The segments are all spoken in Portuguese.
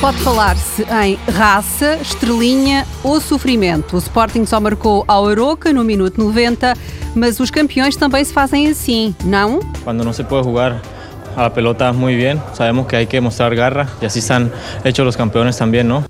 Pode falar-se em raça, estrelinha ou sofrimento. O Sporting só marcou ao Aroca no minuto 90, mas os campeões também se fazem assim, não? Quando não se pode jogar a pelota muito bem, sabemos que hay que mostrar garra e assim estão hechos os campeões também, não?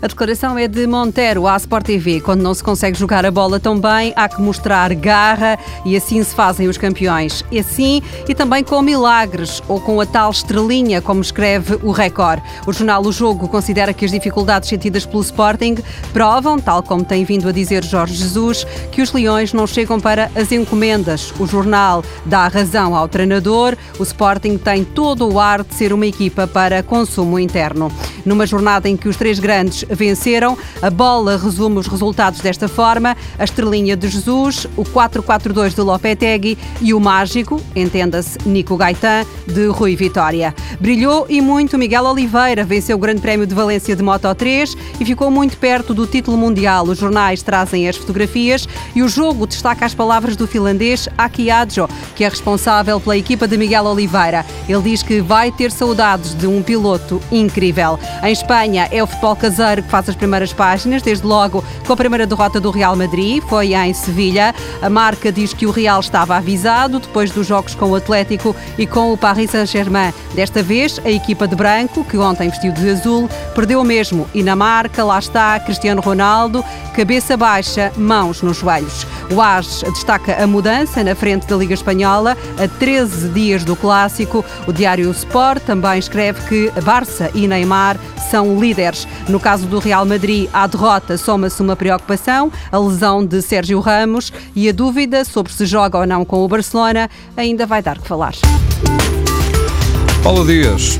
A declaração é de Montero à Sport TV. Quando não se consegue jogar a bola tão bem, há que mostrar garra e assim se fazem os campeões. E assim e também com milagres ou com a tal estrelinha, como escreve o Record. O jornal O Jogo considera que as dificuldades sentidas pelo Sporting provam, tal como tem vindo a dizer Jorge Jesus, que os Leões não chegam para as encomendas. O jornal dá razão ao treinador. O Sporting tem todo o ar de ser uma equipa para consumo interno. Numa jornada em que os três grandes venceram. A bola resume os resultados desta forma: a estrelinha de Jesus, o 4-4-2 de Lopetegui e o mágico, entenda-se, Nico Gaetan, de Rui Vitória. Brilhou e muito Miguel Oliveira, venceu o Grande Prémio de Valência de Moto 3 e ficou muito perto do título mundial. Os jornais trazem as fotografias e o jogo destaca as palavras do finlandês Aki Adjo, que é responsável pela equipa de Miguel Oliveira. Ele diz que vai ter saudades de um piloto incrível. Em Espanha é o futebol caseiro que faz as primeiras páginas, desde logo com a primeira derrota do Real Madrid, foi em Sevilha. A marca diz que o Real estava avisado depois dos jogos com o Atlético e com o Paris Saint-Germain. Desta vez, a equipa de branco, que ontem vestiu de azul, perdeu mesmo e na marca, lá está Cristiano Ronaldo, cabeça baixa, mãos nos joelhos. O AS destaca a mudança na frente da Liga Espanhola a 13 dias do clássico. O Diário Sport também escreve que Barça e Neymar são líderes. No caso do Real Madrid, à derrota soma-se uma preocupação, a lesão de Sérgio Ramos e a dúvida sobre se joga ou não com o Barcelona ainda vai dar que falar. Paulo Dias.